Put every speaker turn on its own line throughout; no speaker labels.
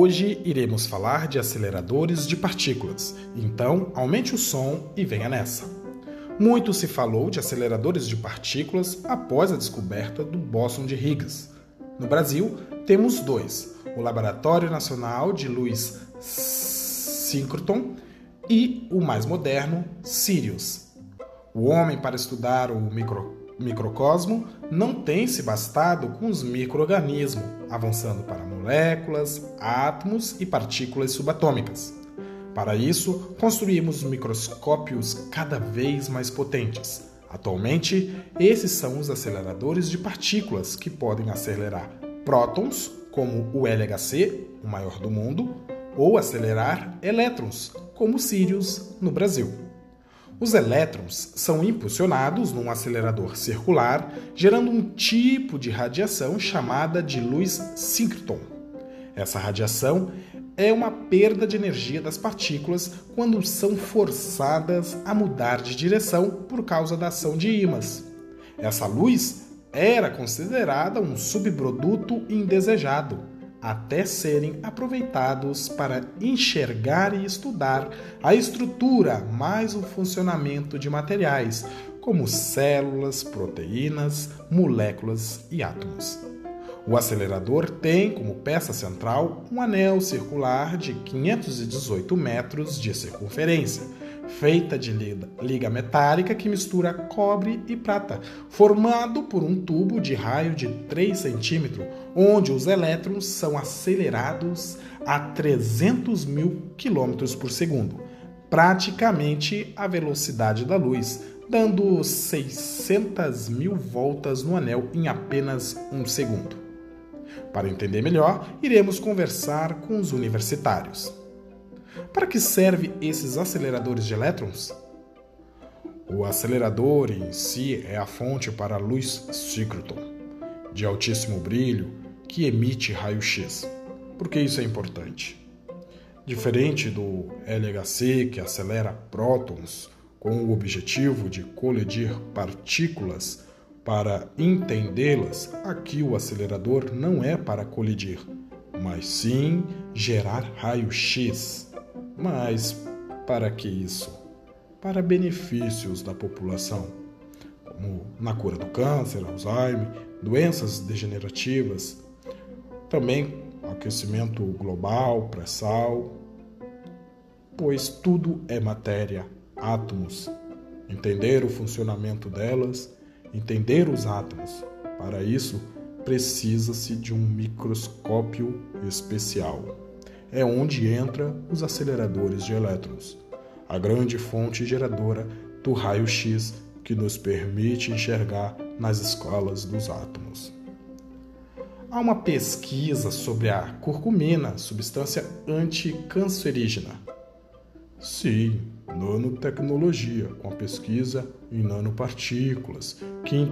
Hoje iremos falar de aceleradores de partículas, então aumente o som e venha nessa. Muito se falou de aceleradores de partículas após a descoberta do bóson de Higgs. No Brasil, temos dois: o Laboratório Nacional de Luz Synchrotron e o mais moderno, Sirius. O homem, para estudar o micro, microcosmo, não tem se bastado com os microorganismos, avançando para moléculas, átomos e partículas subatômicas. Para isso, construímos microscópios cada vez mais potentes. Atualmente, esses são os aceleradores de partículas que podem acelerar prótons, como o LHC, o maior do mundo, ou acelerar elétrons, como o Sirius no Brasil. Os elétrons são impulsionados num acelerador circular, gerando um tipo de radiação chamada de luz síncroton. Essa radiação é uma perda de energia das partículas quando são forçadas a mudar de direção por causa da ação de ímãs. Essa luz era considerada um subproduto indesejado até serem aproveitados para enxergar e estudar a estrutura mais o funcionamento de materiais, como células, proteínas, moléculas e átomos. O acelerador tem como peça central um anel circular de 518 metros de circunferência feita de liga metálica que mistura cobre e prata, formado por um tubo de raio de 3 centímetros, onde os elétrons são acelerados a 300 mil quilômetros por segundo, praticamente a velocidade da luz, dando 600 mil voltas no anel em apenas um segundo. Para entender melhor, iremos conversar com os universitários. Para que servem esses aceleradores de elétrons? O acelerador em si é a fonte para a luz síncroton, de altíssimo brilho, que emite raio-x. Por que isso é importante? Diferente do LHC, que acelera prótons com o objetivo de colidir partículas para entendê-las, aqui o acelerador não é para colidir, mas sim gerar raio-x. Mas para que isso? Para benefícios da população, como na cura do câncer, Alzheimer, doenças degenerativas, também aquecimento global, pré-sal, pois tudo é matéria, átomos. Entender o funcionamento delas, entender os átomos. Para isso, precisa-se de um microscópio especial é onde entra os aceleradores de elétrons, a grande fonte geradora do raio-x que nos permite enxergar nas escalas dos átomos. Há uma pesquisa sobre a curcumina, substância anticancerígena. Sim, nanotecnologia, com a pesquisa em nanopartículas, que,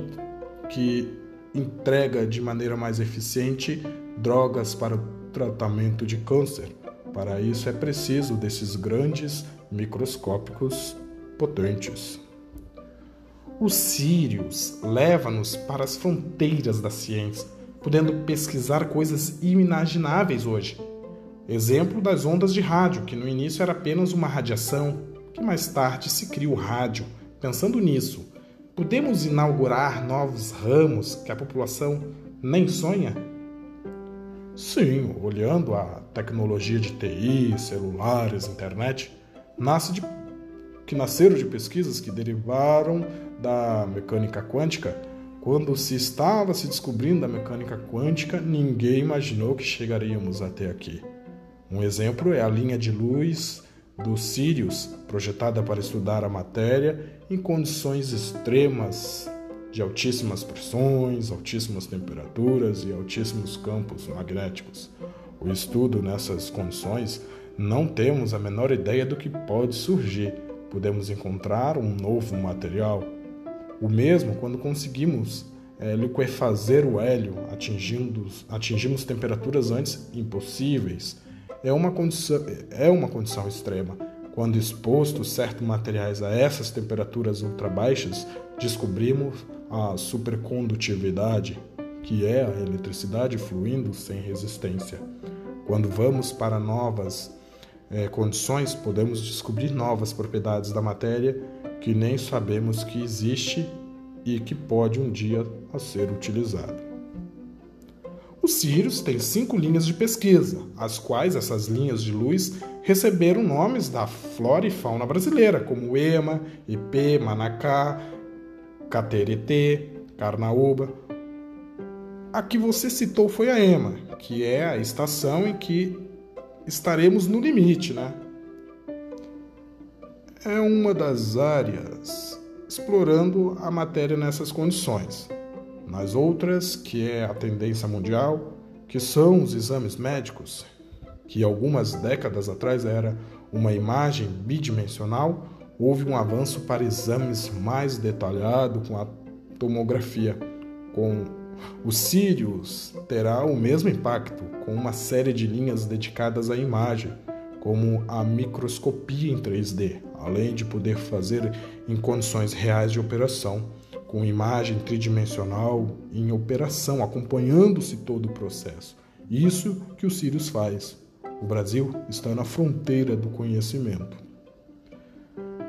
que entrega de maneira mais eficiente drogas para tratamento de câncer. Para isso é preciso desses grandes microscópicos potentes. O Sirius leva-nos para as fronteiras da ciência, podendo pesquisar coisas inimagináveis hoje. Exemplo das ondas de rádio, que no início era apenas uma radiação, que mais tarde se cria o rádio. Pensando nisso, podemos inaugurar novos ramos que a população nem sonha? Sim, olhando a tecnologia de TI, celulares, internet, nasce de, que nasceram de pesquisas que derivaram da mecânica quântica. Quando se estava se descobrindo a mecânica quântica, ninguém imaginou que chegaríamos até aqui. Um exemplo é a linha de luz do Sirius, projetada para estudar a matéria em condições extremas de altíssimas pressões, altíssimas temperaturas e altíssimos campos magnéticos. O estudo nessas condições não temos a menor ideia do que pode surgir. Podemos encontrar um novo material. O mesmo quando conseguimos é, liquefazer o hélio, atingindo, atingimos temperaturas antes impossíveis. É uma condição, é uma condição extrema. Quando expostos certos materiais a essas temperaturas ultra baixas, descobrimos a supercondutividade, que é a eletricidade fluindo sem resistência. Quando vamos para novas é, condições, podemos descobrir novas propriedades da matéria que nem sabemos que existe e que pode um dia ser utilizado. O Sirius tem cinco linhas de pesquisa, as quais essas linhas de luz receberam nomes da flora e fauna brasileira, como Ema, Ipê, Manacá, Cateretê, Carnaúba. A que você citou foi a Ema, que é a estação em que estaremos no limite, né? É uma das áreas explorando a matéria nessas condições. Nas outras, que é a tendência mundial, que são os exames médicos, que algumas décadas atrás era uma imagem bidimensional, houve um avanço para exames mais detalhados com a tomografia. Com o Sirius terá o mesmo impacto, com uma série de linhas dedicadas à imagem, como a microscopia em 3D, além de poder fazer em condições reais de operação, com imagem tridimensional em operação, acompanhando-se todo o processo. Isso que o Sirius faz. O Brasil está na fronteira do conhecimento.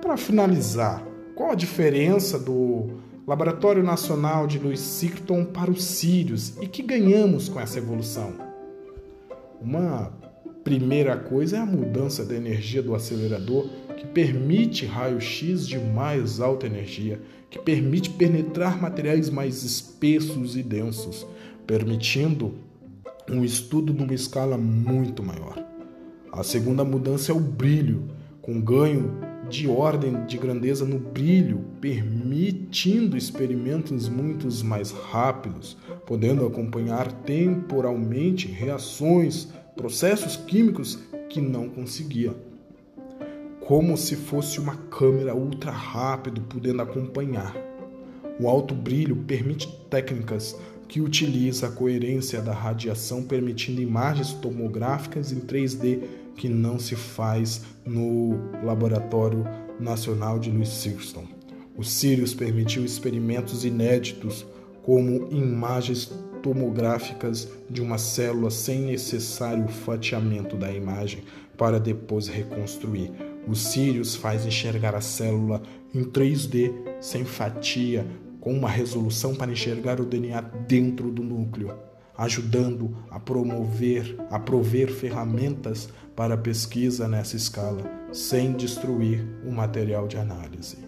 Para finalizar, qual a diferença do Laboratório Nacional de Louis Sirton para o Sirius e que ganhamos com essa evolução? Uma primeira coisa é a mudança da energia do acelerador que permite raio-x de mais alta energia, que permite penetrar materiais mais espessos e densos, permitindo um estudo numa escala muito maior. A segunda mudança é o brilho, com ganho de ordem de grandeza no brilho, permitindo experimentos muito mais rápidos, podendo acompanhar temporalmente reações, processos químicos que não conseguia. Como se fosse uma câmera ultra rápido, podendo acompanhar. O alto brilho permite técnicas que utiliza a coerência da radiação, permitindo imagens tomográficas em 3D que não se faz no Laboratório Nacional de Louis Sirton. O Sirius permitiu experimentos inéditos, como imagens tomográficas de uma célula sem necessário fatiamento da imagem para depois reconstruir. O Sirius faz enxergar a célula em 3D sem fatia, com uma resolução para enxergar o DNA dentro do núcleo, ajudando a promover, a prover ferramentas para pesquisa nessa escala, sem destruir o material de análise.